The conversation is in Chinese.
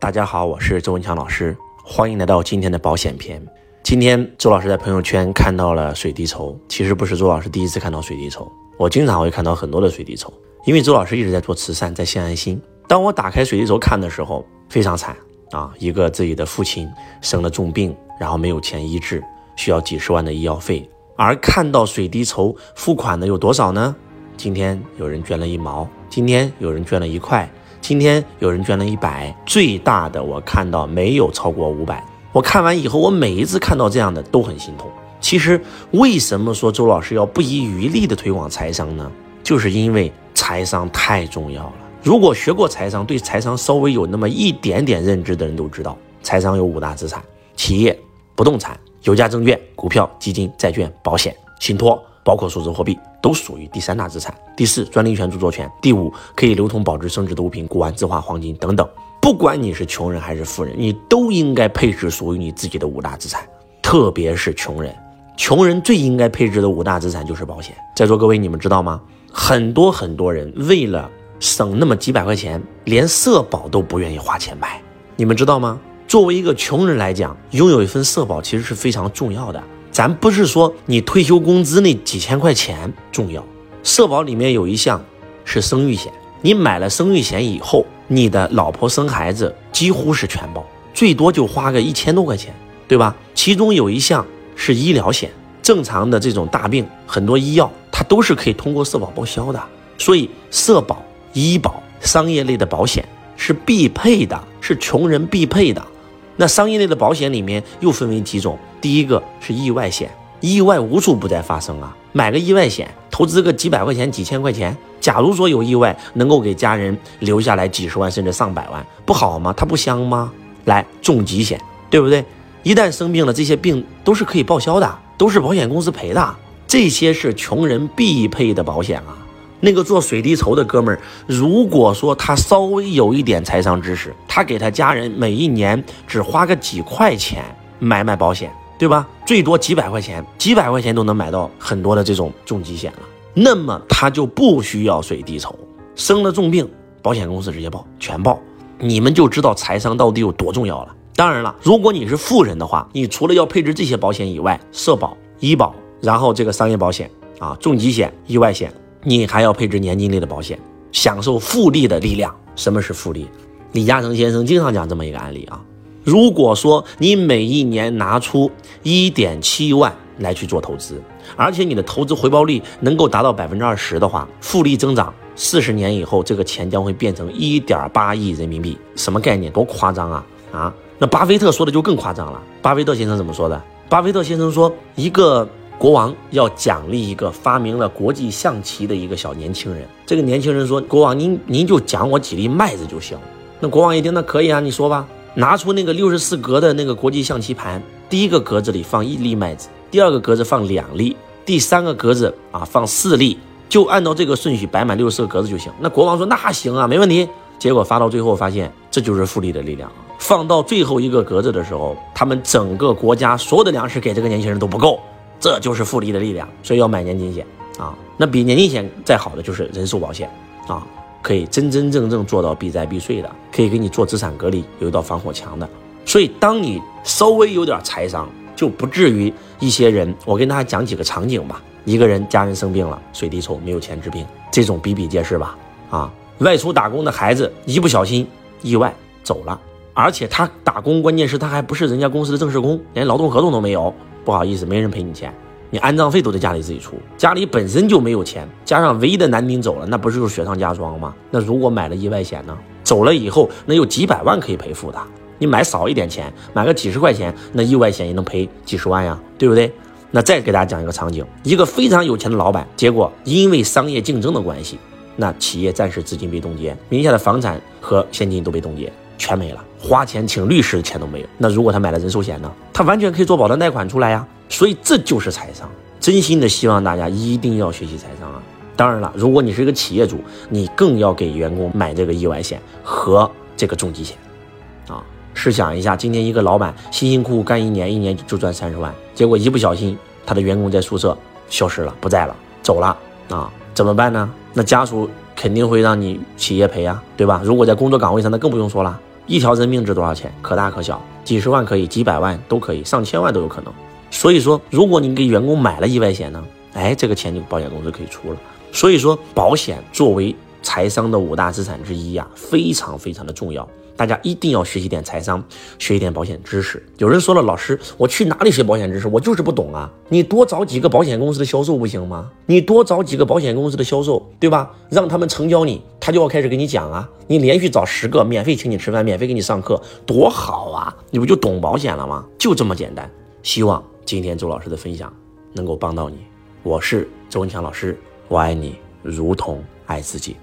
大家好，我是周文强老师，欢迎来到今天的保险篇。今天周老师在朋友圈看到了水滴筹，其实不是周老师第一次看到水滴筹，我经常会看到很多的水滴筹，因为周老师一直在做慈善，在献爱心。当我打开水滴筹看的时候，非常惨啊！一个自己的父亲生了重病，然后没有钱医治，需要几十万的医药费，而看到水滴筹付款的有多少呢？今天有人捐了一毛，今天有人捐了一块。今天有人捐了一百，最大的我看到没有超过五百。我看完以后，我每一次看到这样的都很心痛。其实为什么说周老师要不遗余力的推广财商呢？就是因为财商太重要了。如果学过财商，对财商稍微有那么一点点认知的人都知道，财商有五大资产：企业、不动产、有价证券、股票、基金、债券、保险、信托。包括数字货币都属于第三大资产。第四，专利权、著作权。第五，可以流通、保值、升值的物品，古玩、字画、黄金等等。不管你是穷人还是富人，你都应该配置属于你自己的五大资产。特别是穷人，穷人最应该配置的五大资产就是保险。在座各位，你们知道吗？很多很多人为了省那么几百块钱，连社保都不愿意花钱买。你们知道吗？作为一个穷人来讲，拥有一份社保其实是非常重要的。咱不是说你退休工资那几千块钱重要，社保里面有一项是生育险，你买了生育险以后，你的老婆生孩子几乎是全包，最多就花个一千多块钱，对吧？其中有一项是医疗险，正常的这种大病，很多医药它都是可以通过社保报销的，所以社保、医保、商业类的保险是必配的，是穷人必配的。那商业类的保险里面又分为几种，第一个是意外险，意外无处不在发生啊，买个意外险，投资个几百块钱、几千块钱，假如说有意外，能够给家人留下来几十万甚至上百万，不好吗？它不香吗？来，重疾险，对不对？一旦生病了，这些病都是可以报销的，都是保险公司赔的，这些是穷人必配的保险啊。那个做水滴筹的哥们儿，如果说他稍微有一点财商知识，他给他家人每一年只花个几块钱买买保险，对吧？最多几百块钱，几百块钱都能买到很多的这种重疾险了。那么他就不需要水滴筹，生了重病，保险公司直接报，全报。你们就知道财商到底有多重要了。当然了，如果你是富人的话，你除了要配置这些保险以外，社保、医保，然后这个商业保险啊，重疾险、意外险。你还要配置年金类的保险，享受复利的力量。什么是复利？李嘉诚先生经常讲这么一个案例啊。如果说你每一年拿出一点七万来去做投资，而且你的投资回报率能够达到百分之二十的话，复利增长四十年以后，这个钱将会变成一点八亿人民币。什么概念？多夸张啊！啊，那巴菲特说的就更夸张了。巴菲特先生怎么说的？巴菲特先生说一个。国王要奖励一个发明了国际象棋的一个小年轻人。这个年轻人说：“国王，您您就奖我几粒麦子就行。”那国王一听，那可以啊，你说吧。拿出那个六十四格的那个国际象棋盘，第一个格子里放一粒麦子，第二个格子放两粒，第三个格子啊放四粒，就按照这个顺序摆满六十四个格子就行。那国王说：“那行啊，没问题。”结果发到最后发现，这就是复利的力量。放到最后一个格子的时候，他们整个国家所有的粮食给这个年轻人都不够。这就是复利的力量，所以要买年金险啊。那比年金险再好的就是人寿保险啊，可以真真正正做到避灾避税的，可以给你做资产隔离，有一道防火墙的。所以当你稍微有点财商，就不至于一些人。我跟大家讲几个场景吧：一个人家人生病了，水滴筹没有钱治病，这种比比皆是吧？啊，外出打工的孩子一不小心意外走了，而且他打工，关键是他还不是人家公司的正式工，连劳动合同都没有。不好意思，没人赔你钱，你安葬费都得家里自己出，家里本身就没有钱，加上唯一的男丁走了，那不是就是雪上加霜吗？那如果买了意外险呢？走了以后，那有几百万可以赔付的。你买少一点钱，买个几十块钱，那意外险也能赔几十万呀，对不对？那再给大家讲一个场景，一个非常有钱的老板，结果因为商业竞争的关系，那企业暂时资金被冻结，名下的房产和现金都被冻结。全没了，花钱请律师的钱都没有。那如果他买了人寿险呢？他完全可以做保单贷款出来呀。所以这就是财商。真心的希望大家一定要学习财商啊！当然了，如果你是一个企业主，你更要给员工买这个意外险和这个重疾险啊。试想一下，今天一个老板辛辛苦苦干一年，一年就赚三十万，结果一不小心他的员工在宿舍消失了，不在了，走了啊，怎么办呢？那家属肯定会让你企业赔啊，对吧？如果在工作岗位上，那更不用说了。一条人命值多少钱？可大可小，几十万可以，几百万都可以，上千万都有可能。所以说，如果你给员工买了意外险呢，哎，这个钱就保险公司可以出了。所以说，保险作为财商的五大资产之一呀，非常非常的重要。大家一定要学习点财商，学一点保险知识。有人说了，老师，我去哪里学保险知识？我就是不懂啊！你多找几个保险公司的销售不行吗？你多找几个保险公司的销售，对吧？让他们成交你，他就要开始给你讲啊。你连续找十个，免费请你吃饭，免费给你上课，多好啊！你不就懂保险了吗？就这么简单。希望今天周老师的分享能够帮到你。我是周文强老师，我爱你如同爱自己。